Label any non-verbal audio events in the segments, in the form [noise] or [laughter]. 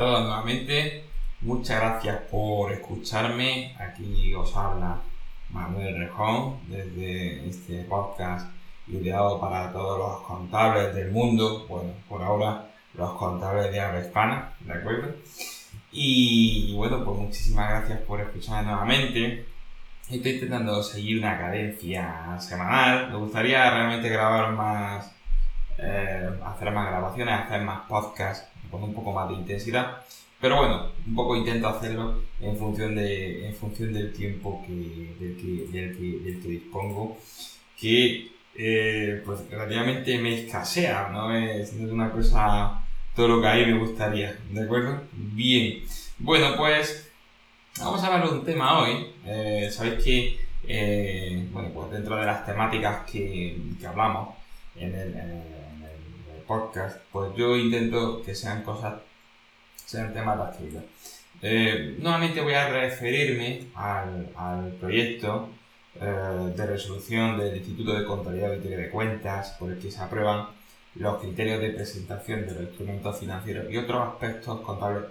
todos nuevamente. Muchas gracias por escucharme. Aquí os habla Manuel Rejón desde este podcast ideado para todos los contables del mundo. Bueno, por ahora los contables de habla hispana, ¿de acuerdo? Y bueno, pues muchísimas gracias por escucharme nuevamente. Estoy intentando seguir una cadencia semanal. Me gustaría realmente grabar más, eh, hacer más grabaciones, hacer más podcasts con un poco más de intensidad. Pero bueno, un poco intento hacerlo en función, de, en función del tiempo que, del, que, del, que, del que dispongo, que eh, pues relativamente me escasea, no es, es una cosa todo lo que hay me gustaría, ¿de acuerdo? Bien, bueno pues vamos a hablar de un tema hoy, eh, sabéis que, eh, bueno pues dentro de las temáticas que, que hablamos en el podcast, pues yo intento que sean cosas sean temas de actividad. Eh, nuevamente voy a referirme al, al proyecto eh, de resolución del Instituto de Contabilidad y de Cuentas por el que se aprueban los criterios de presentación de los instrumentos financieros y otros aspectos contables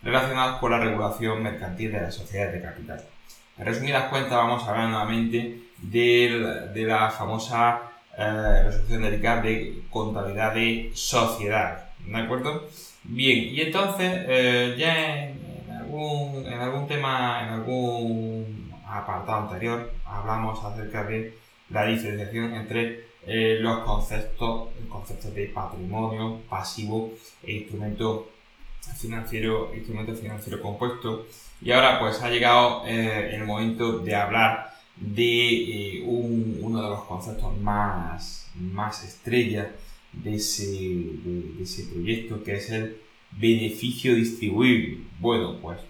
relacionados con la regulación mercantil de las sociedades de capital. En resumidas cuentas vamos a hablar nuevamente de, de la famosa eh, resolución dedicada de contabilidad de sociedad. ¿De acuerdo? Bien, y entonces eh, ya en, algún, en algún tema, en algún apartado anterior, hablamos acerca de la diferenciación entre eh, los conceptos, conceptos de patrimonio, pasivo e instrumento financiero, instrumento financiero compuesto. Y ahora pues ha llegado eh, el momento de hablar de un, uno de los conceptos más, más estrellas de ese, de, ese proyecto, que es el beneficio distribuible. Bueno, pues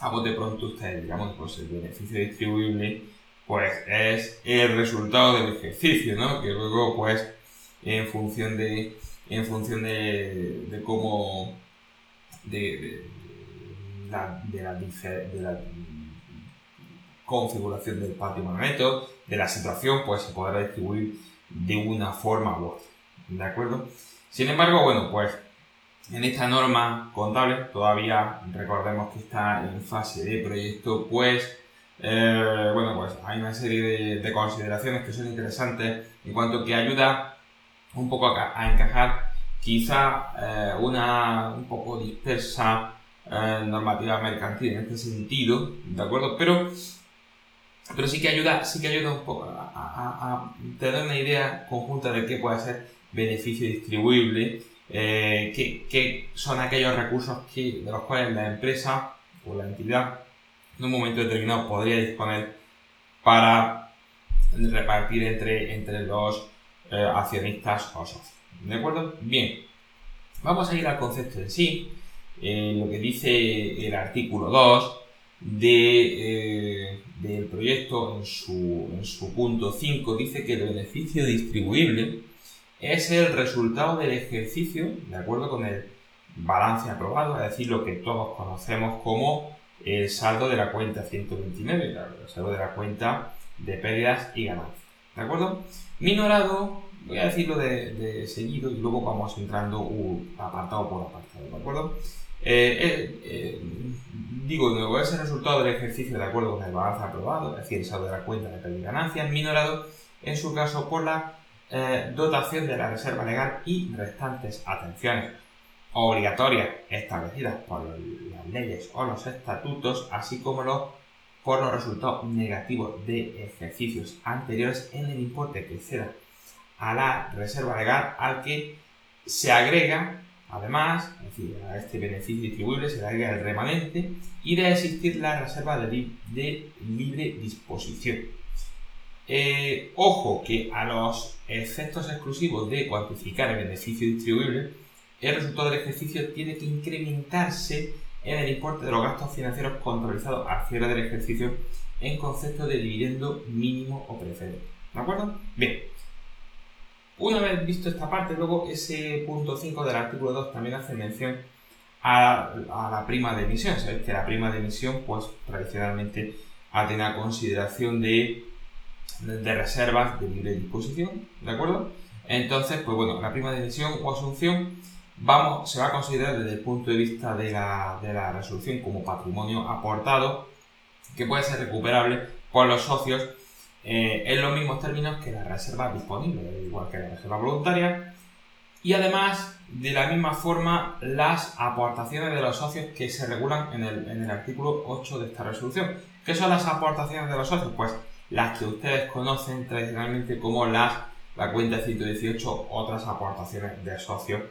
a de pronto ustedes digamos, pues el beneficio distribuible pues es el resultado del ejercicio, ¿no? Que luego pues en función de en función de, de cómo de, la, de la configuración del neto, de la situación, pues se podrá distribuir de una forma u otra. ¿De acuerdo? Sin embargo, bueno, pues en esta norma contable todavía recordemos que está en fase de proyecto, pues eh, bueno, pues hay una serie de, consideraciones que son interesantes en cuanto que ayuda un poco a, encajar quizá eh, una un poco dispersa eh, normativa mercantil en este sentido, ¿de acuerdo? Pero pero sí que ayuda, sí que ayuda un poco a, a tener una idea conjunta de qué puede ser beneficio distribuible, eh, que, son aquellos recursos que, de los cuales la empresa o la entidad en un momento determinado podría disponer para repartir entre, entre los eh, accionistas o socios. ¿De acuerdo? Bien, vamos a ir al concepto en sí. Eh, lo que dice el artículo 2 de, del proyecto en su, en su punto 5 dice que el beneficio distribuible es el resultado del ejercicio, de acuerdo con el balance aprobado, es decir, lo que todos conocemos como el saldo de la cuenta 129, el saldo de la cuenta de pérdidas y ganancias. ¿De acuerdo? Minorado, voy a decirlo de, seguido y luego vamos entrando un apartado por apartado, ¿de acuerdo? Eh, eh, eh, digo de nuevo, es el resultado del ejercicio de acuerdo con el balance aprobado, es decir, el saldo de la cuenta de pérdidas y ganancias, minorado en su caso por la dotación de la reserva legal y restantes atenciones obligatorias establecidas por las leyes o los estatutos, así como los, por los resultados negativos de ejercicios anteriores en el importe que exceda a la reserva legal al que se agrega, además, a este beneficio distribuible se le agrega el remanente y de existir la reserva de libre disposición. Eh, ojo que a los efectos exclusivos de cuantificar el beneficio distribuible, el resultado del ejercicio tiene que incrementarse en el importe de los gastos financieros contabilizados al cierre del ejercicio en concepto de dividendo mínimo o preferente. ¿De acuerdo? Bien. Una vez visto esta parte, luego ese punto 5 del artículo 2 también hace mención a, la prima de emisión. Sabéis que la prima de emisión, pues tradicionalmente ha tenido consideración de de reservas de libre disposición, ¿de acuerdo? Entonces, pues bueno, la prima de emisión o asunción vamos, se va a considerar desde el punto de vista de la, de la resolución como patrimonio aportado que puede ser recuperable por los socios eh, en los mismos términos que la reserva disponible, igual que la reserva voluntaria. Y además, de la misma forma, las aportaciones de los socios que se regulan en el, en el artículo 8 de esta resolución. ¿Qué son las aportaciones de los socios? Pues las que ustedes conocen tradicionalmente como las, la cuenta 118, otras aportaciones de socios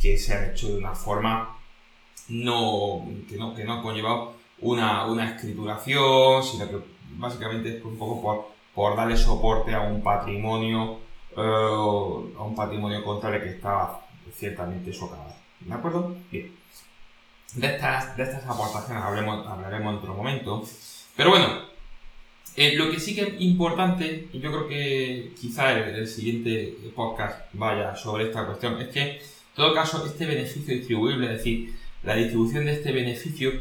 que se han hecho de una forma no, que no, que no ha conllevado una, una escrituración, sino que básicamente es un poco por, por darle soporte a un patrimonio, eh, a un patrimonio contable que estaba ciertamente socavado. ¿De acuerdo? Bien. De estas, de estas aportaciones hablaremos, hablaremos en otro momento. Pero bueno, eh, lo que sí que es importante, y yo creo que quizá el, el, siguiente podcast vaya sobre esta cuestión, es que, en todo caso, este beneficio distribuible, es decir, la distribución de este beneficio,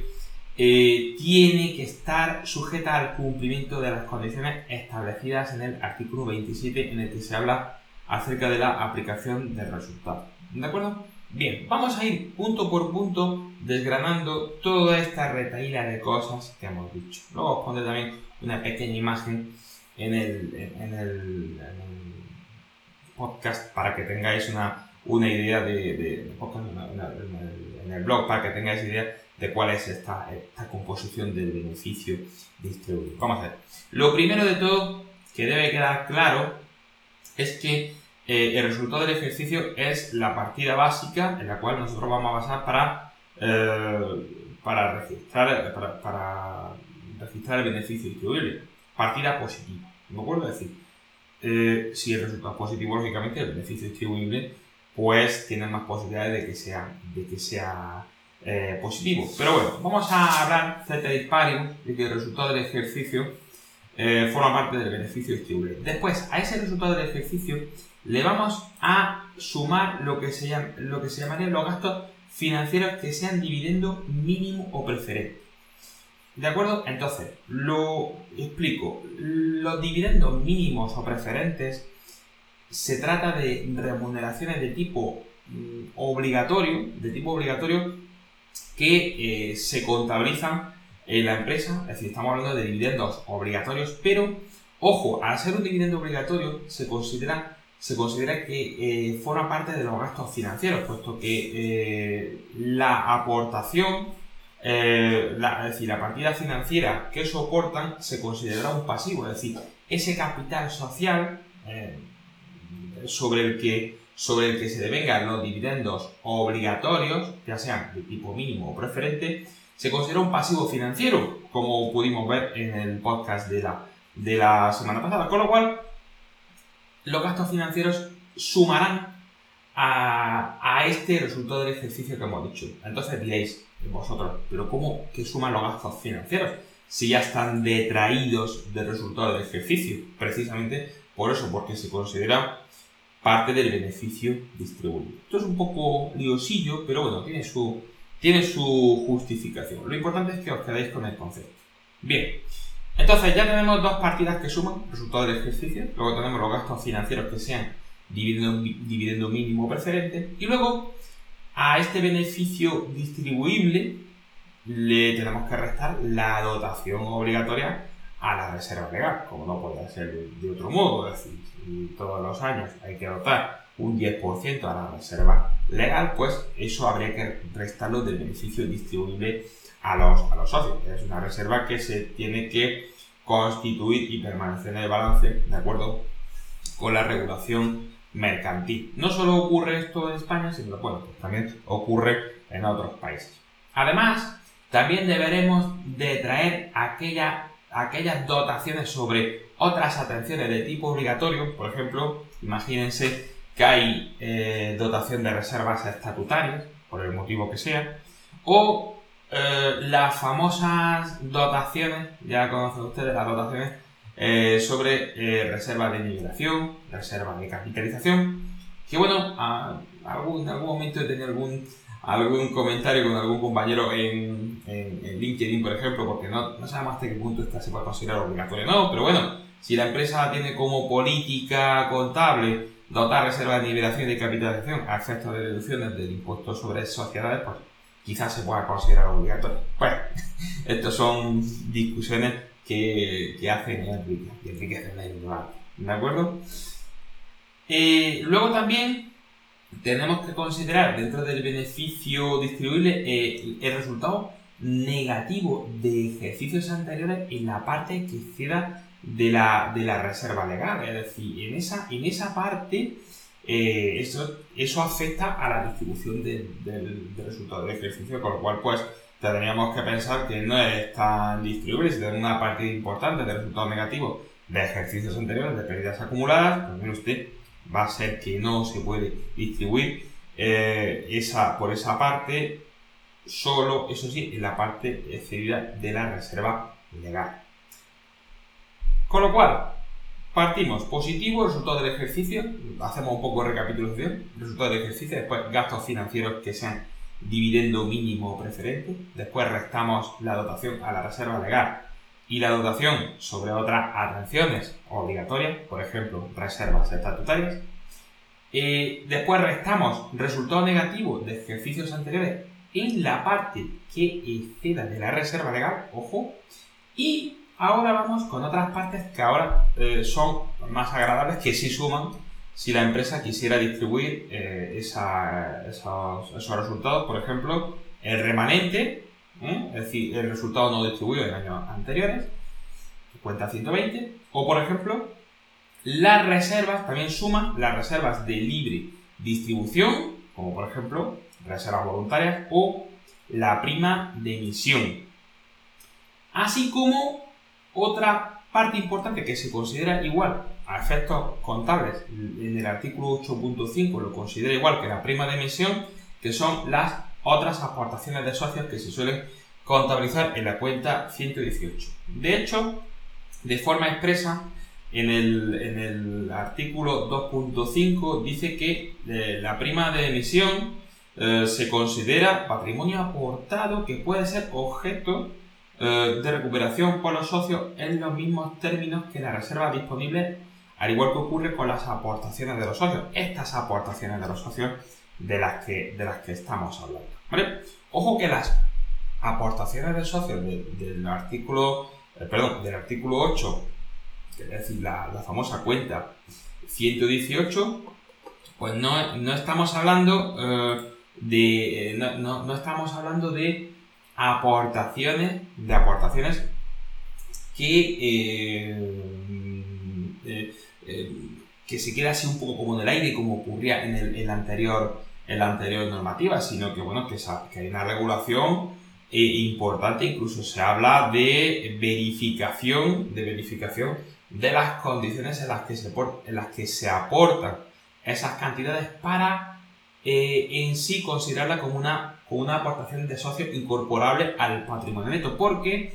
eh, tiene que estar sujeta al cumplimiento de las condiciones establecidas en el artículo 27 en el que se habla acerca de la aplicación del resultado. ¿De acuerdo? Bien, vamos a ir punto por punto desgranando toda esta retaíla de cosas que hemos dicho. Luego os pondré también una pequeña imagen en el, podcast para que tengáis una, una idea de, de, en el blog para que tengáis idea de cuál es esta, esta composición del beneficio distribuido. Vamos a ver. Lo primero de todo que debe quedar claro es que eh, el resultado del ejercicio es la partida básica en la cual nosotros vamos a basar para, eh, para, registrar, para, registrar el beneficio distribuible. Partida positiva. ¿Me acuerdo? decir, eh, si el resultado es positivo, lógicamente el beneficio distribuible pues tiene más posibilidades de que sea, de que sea eh, positivo. Pero bueno, vamos a hablar ceteris paribus de que el resultado del ejercicio eh, forma parte del beneficio distribuible. Después, a ese resultado del ejercicio le vamos a sumar lo que se, llama, lo que se llamarían los gastos financieros que sean dividendo mínimo o preferente. ¿De acuerdo? Entonces, lo explico. Los dividendos mínimos o preferentes se trata de remuneraciones de tipo mm, obligatorio, de tipo obligatorio que eh, se contabilizan en la empresa, es decir, estamos hablando de dividendos obligatorios, pero ojo, al ser un dividendo obligatorio se considera, se considera que eh, forma parte de los gastos financieros, puesto que eh, la aportación, la, es decir, la partida financiera que soportan se considera un pasivo, es decir, ese capital social sobre el que sobre el que se devengan los dividendos obligatorios, ya sean de tipo mínimo o preferente, se considera un pasivo financiero, como pudimos ver en el podcast de la, de la semana pasada. Con lo cual, los gastos financieros sumarán a, a, este resultado del ejercicio que hemos dicho. Entonces diréis vosotros, pero ¿cómo que suman los gastos financieros? Si ya están detraídos del resultado del ejercicio. Precisamente por eso, porque se considera parte del beneficio distribuido. Esto es un poco liosillo, pero bueno, tiene su, tiene su justificación. Lo importante es que os quedéis con el concepto. Bien, entonces ya tenemos dos partidas que suman resultado del ejercicio, luego tenemos los gastos financieros que sean dividendo, dividendo mínimo preferente, y luego a este beneficio distribuible le tenemos que restar la dotación obligatoria a la reserva legal, como no puede ser de otro modo, es decir, todos los años hay que dotar un 10% a la reserva legal, pues eso habría que restarlo del beneficio distribuible a los, a los socios. Es una reserva que se tiene que constituir y permanecer en el balance de acuerdo con la regulación mercantil. No solo ocurre esto en España, sino que pues también ocurre en otros países. Además, también deberemos de traer aquella aquellas dotaciones sobre otras atenciones de tipo obligatorio, por ejemplo, imagínense que hay eh, dotación de reservas estatutarias, por el motivo que sea, o eh, las famosas dotaciones, ya conocen ustedes las dotaciones eh, sobre reserva de inmigración, reserva de capitalización, que bueno, en algún momento he tenido algún algún comentario con algún compañero en, en, LinkedIn, por ejemplo, porque no, no, sabemos hasta qué punto esta se puede considerar obligatoria no, pero bueno, si la empresa tiene como política contable dotar reservas de nivelación y de capitalización a efectos de deducciones del impuesto sobre sociedades, pues quizás se pueda considerar obligatorio. Pues, [laughs] estas son discusiones que, que hacen y enriquecen el. ¿De acuerdo? Eh, luego también tenemos que considerar dentro del beneficio distribuible eh, el resultado negativo de ejercicios anteriores en la parte que queda de la, de la reserva legal. Es decir, en esa, en esa parte eh, eso, eso afecta a la distribución del, resultado del ejercicio, con lo cual pues tendríamos que pensar que no es tan distribuible, si tenemos una parte importante del resultado negativo de ejercicios anteriores, de pérdidas acumuladas, pues mire usted, va a ser que no se puede distribuir eh, esa, por esa parte, solo, eso sí, en la parte excedida de la reserva legal. Con lo cual, partimos positivo, resultado del ejercicio, hacemos un poco de recapitulación, resultado del ejercicio, después gastos financieros que sean dividendo mínimo preferente, después restamos la dotación a la reserva legal y la dotación sobre otras atenciones obligatorias, por ejemplo, reservas estatutarias. Eh, después restamos resultado negativo de ejercicios anteriores en la parte que exceda de la reserva legal, ojo, y ahora vamos con otras partes que ahora eh, son más agradables, que sí suman si la empresa quisiera distribuir eh, esos, esos resultados, por ejemplo, el remanente ¿eh? es decir, el resultado no distribuido en años anteriores, cuenta 120, o por ejemplo, las reservas, también suman las reservas de libre distribución, como por ejemplo reservas voluntarias o la prima de emisión. Así como otra parte importante que se considera igual a efectos contables en el artículo 8.5 lo considera igual que la prima de emisión, que son las otras aportaciones de socios que se suelen contabilizar en la cuenta 118. De hecho, de forma expresa, en el, artículo 2.5 dice que eh, la prima de emisión eh, se considera patrimonio aportado que puede ser objeto eh, de recuperación por los socios en los mismos términos que la reserva disponible, al igual que ocurre con las aportaciones de los socios. Estas aportaciones de los socios de las que, de las que estamos hablando. Ojo que las aportaciones de socios del artículo, eh, perdón, del artículo 8, es decir, la, famosa cuenta 118, pues no, no estamos hablando eh, de. Eh, no, no, estamos hablando de aportaciones. De aportaciones que. que se queda así un poco como en el aire, como ocurría en el, en el anterior en la anterior normativa, sino que, bueno, que, hay una regulación eh, importante, incluso se habla de verificación, de verificación de las condiciones en las que se, en las que se aportan esas cantidades para eh, en sí considerarla como una, como una aportación de socio incorporable al patrimonio neto, porque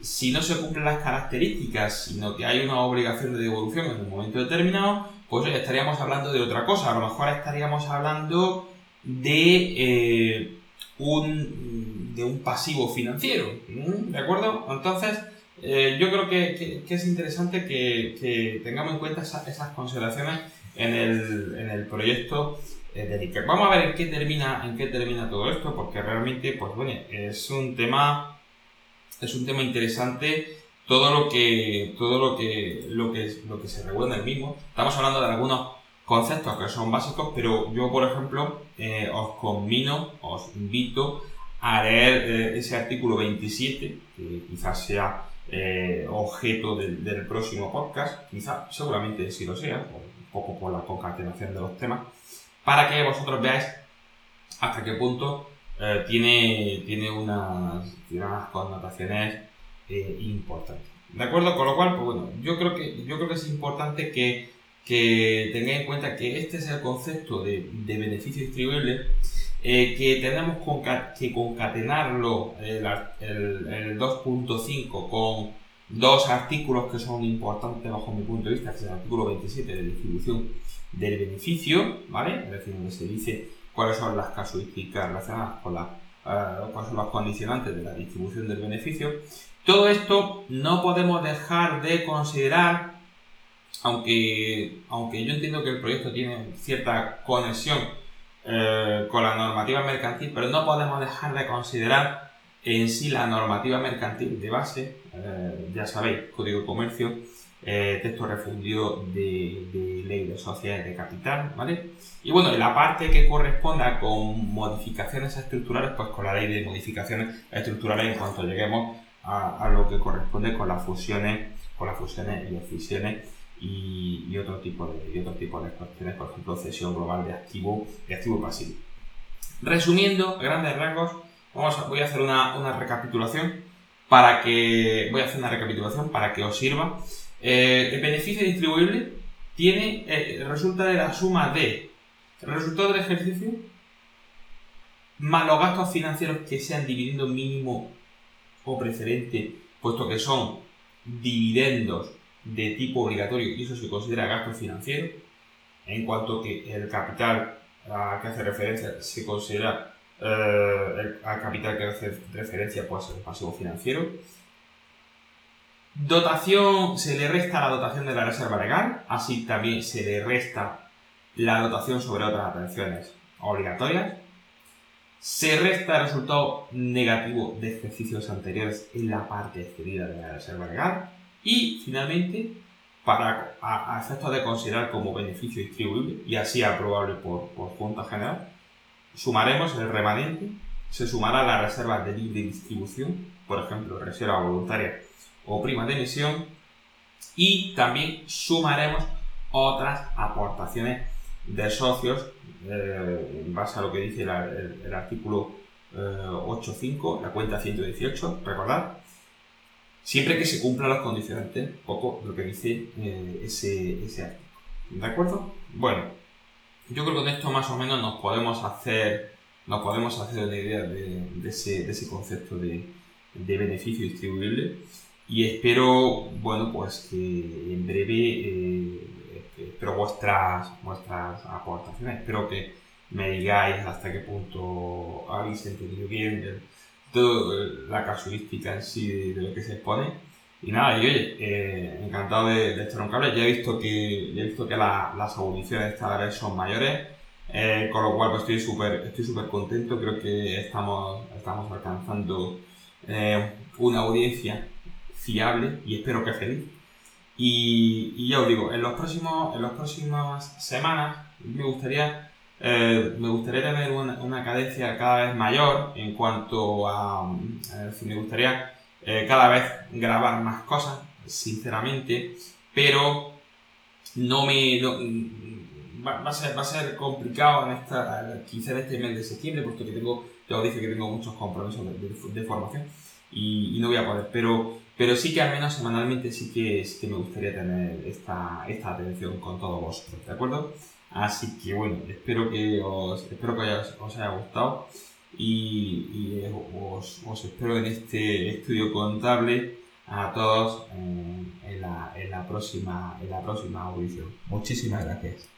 si no se cumplen las características, sino que hay una obligación de devolución en un momento determinado, pues estaríamos hablando de otra cosa. A lo mejor estaríamos hablando de, eh, un, de un pasivo financiero. ¿De acuerdo? Entonces, eh, yo creo que, es interesante que, tengamos en cuenta esas, consideraciones en el, en el proyecto eh, de Iker. Vamos a ver en qué termina, en qué termina todo esto, porque realmente, pues bueno, es un tema, es un tema interesante todo lo que todo lo que lo que lo que se regula en el mismo. Estamos hablando de algunos conceptos que son básicos, pero yo, por ejemplo, eh, os convino, os invito a leer eh, ese artículo 27, que quizás sea eh, objeto del, próximo podcast, quizás, seguramente sí lo sea, un poco por la concatenación de los temas, para que vosotros veáis hasta qué punto tiene, tiene, unas, tiene unas connotaciones importantes. ¿De acuerdo? Con lo cual, pues bueno, yo creo que, yo creo que es importante que que tengáis en cuenta que este es el concepto de, beneficio distribuible, eh, que tenemos que concatenarlo el, el, 2.5 con dos artículos que son importantes bajo mi punto de vista, que es el artículo 27 de distribución del beneficio, ¿vale? Es decir, donde se dice cuáles son las casuísticas relacionadas con la, uh, cuáles son los condicionantes de la distribución del beneficio. Todo esto no podemos dejar de considerar aunque, aunque yo entiendo que el proyecto tiene cierta conexión eh, con la normativa mercantil, pero no podemos dejar de considerar en sí la normativa mercantil de base, eh, ya sabéis, Código de Comercio, eh, texto refundido de, ley de sociedades de capital, ¿vale? Y bueno, la parte que corresponda con modificaciones estructurales, pues con la ley de modificaciones estructurales en cuanto lleguemos a, lo que corresponde con las fusiones, con las fusiones y escisiones y, otro tipo de, otro tipo de cuestiones, por ejemplo, cesión global de activo, de activo pasivo. Resumiendo, grandes rasgos, vamos a, voy a hacer una, una recapitulación para que voy a hacer una recapitulación para que os sirva eh, el beneficio distribuible tiene, eh, resulta de la suma de el resultado del ejercicio más los gastos financieros que sean dividendo mínimo o preferente, puesto que son dividendos de tipo obligatorio y eso se considera gasto financiero, en cuanto que el capital a que hace referencia se considera eh, el, capital que hace referencia pues el pasivo financiero Dotación, se le resta la dotación de la reserva legal, así también se le resta la dotación sobre otras atenciones obligatorias. Se resta el resultado negativo de ejercicios anteriores en la parte excedida de la reserva legal. Y finalmente, para a, efectos de considerar como beneficio distribuible y así aprobable por, por Junta General, sumaremos el remanente, se sumará la reserva de libre distribución, por ejemplo, reserva voluntaria o prima de emisión y también sumaremos otras aportaciones de socios eh, en base a lo que dice el, artículo 8.5, eh, la cuenta 118, recordad, siempre que se cumplan los condicionantes, poco lo que dice eh, ese, ese artículo. ¿De acuerdo? Bueno, yo creo que con esto más o menos nos podemos hacer, nos podemos hacer una idea de, ese, ese, concepto de, de beneficio distribuible y espero, bueno, pues que en breve, eh, espero vuestras, vuestras aportaciones, espero que me digáis hasta qué punto habéis entendido bien toda la casuística en sí de, lo que se expone. Y nada, y oye, eh, encantado de, de, echar un cable. Ya he visto que, he visto que las audiciones esta vez son mayores, eh, con lo cual pues, estoy súper estoy súper contento. Creo que estamos, estamos alcanzando una audiencia fiable y espero que feliz. Y, ya os digo, en, los próximos, en las próximas semanas me gustaría, eh, me gustaría tener una, cadencia cada vez mayor en cuanto a... me gustaría eh, cada vez grabar más cosas, sinceramente, pero no me... va, a ser, va a ser complicado en esta, quizá en este mes de septiembre, puesto que tengo, ya os dije que tengo muchos compromisos de, formación y, y, no voy a poder, pero pero sí que al menos semanalmente sí que, sí que me gustaría tener esta, esta atención con todos vosotros, ¿de acuerdo? Así que bueno, espero que os, espero que os haya gustado y, y os, os, espero en este estudio contable a todos en, la, en, la, próxima, en la próxima audición. Muchísimas gracias.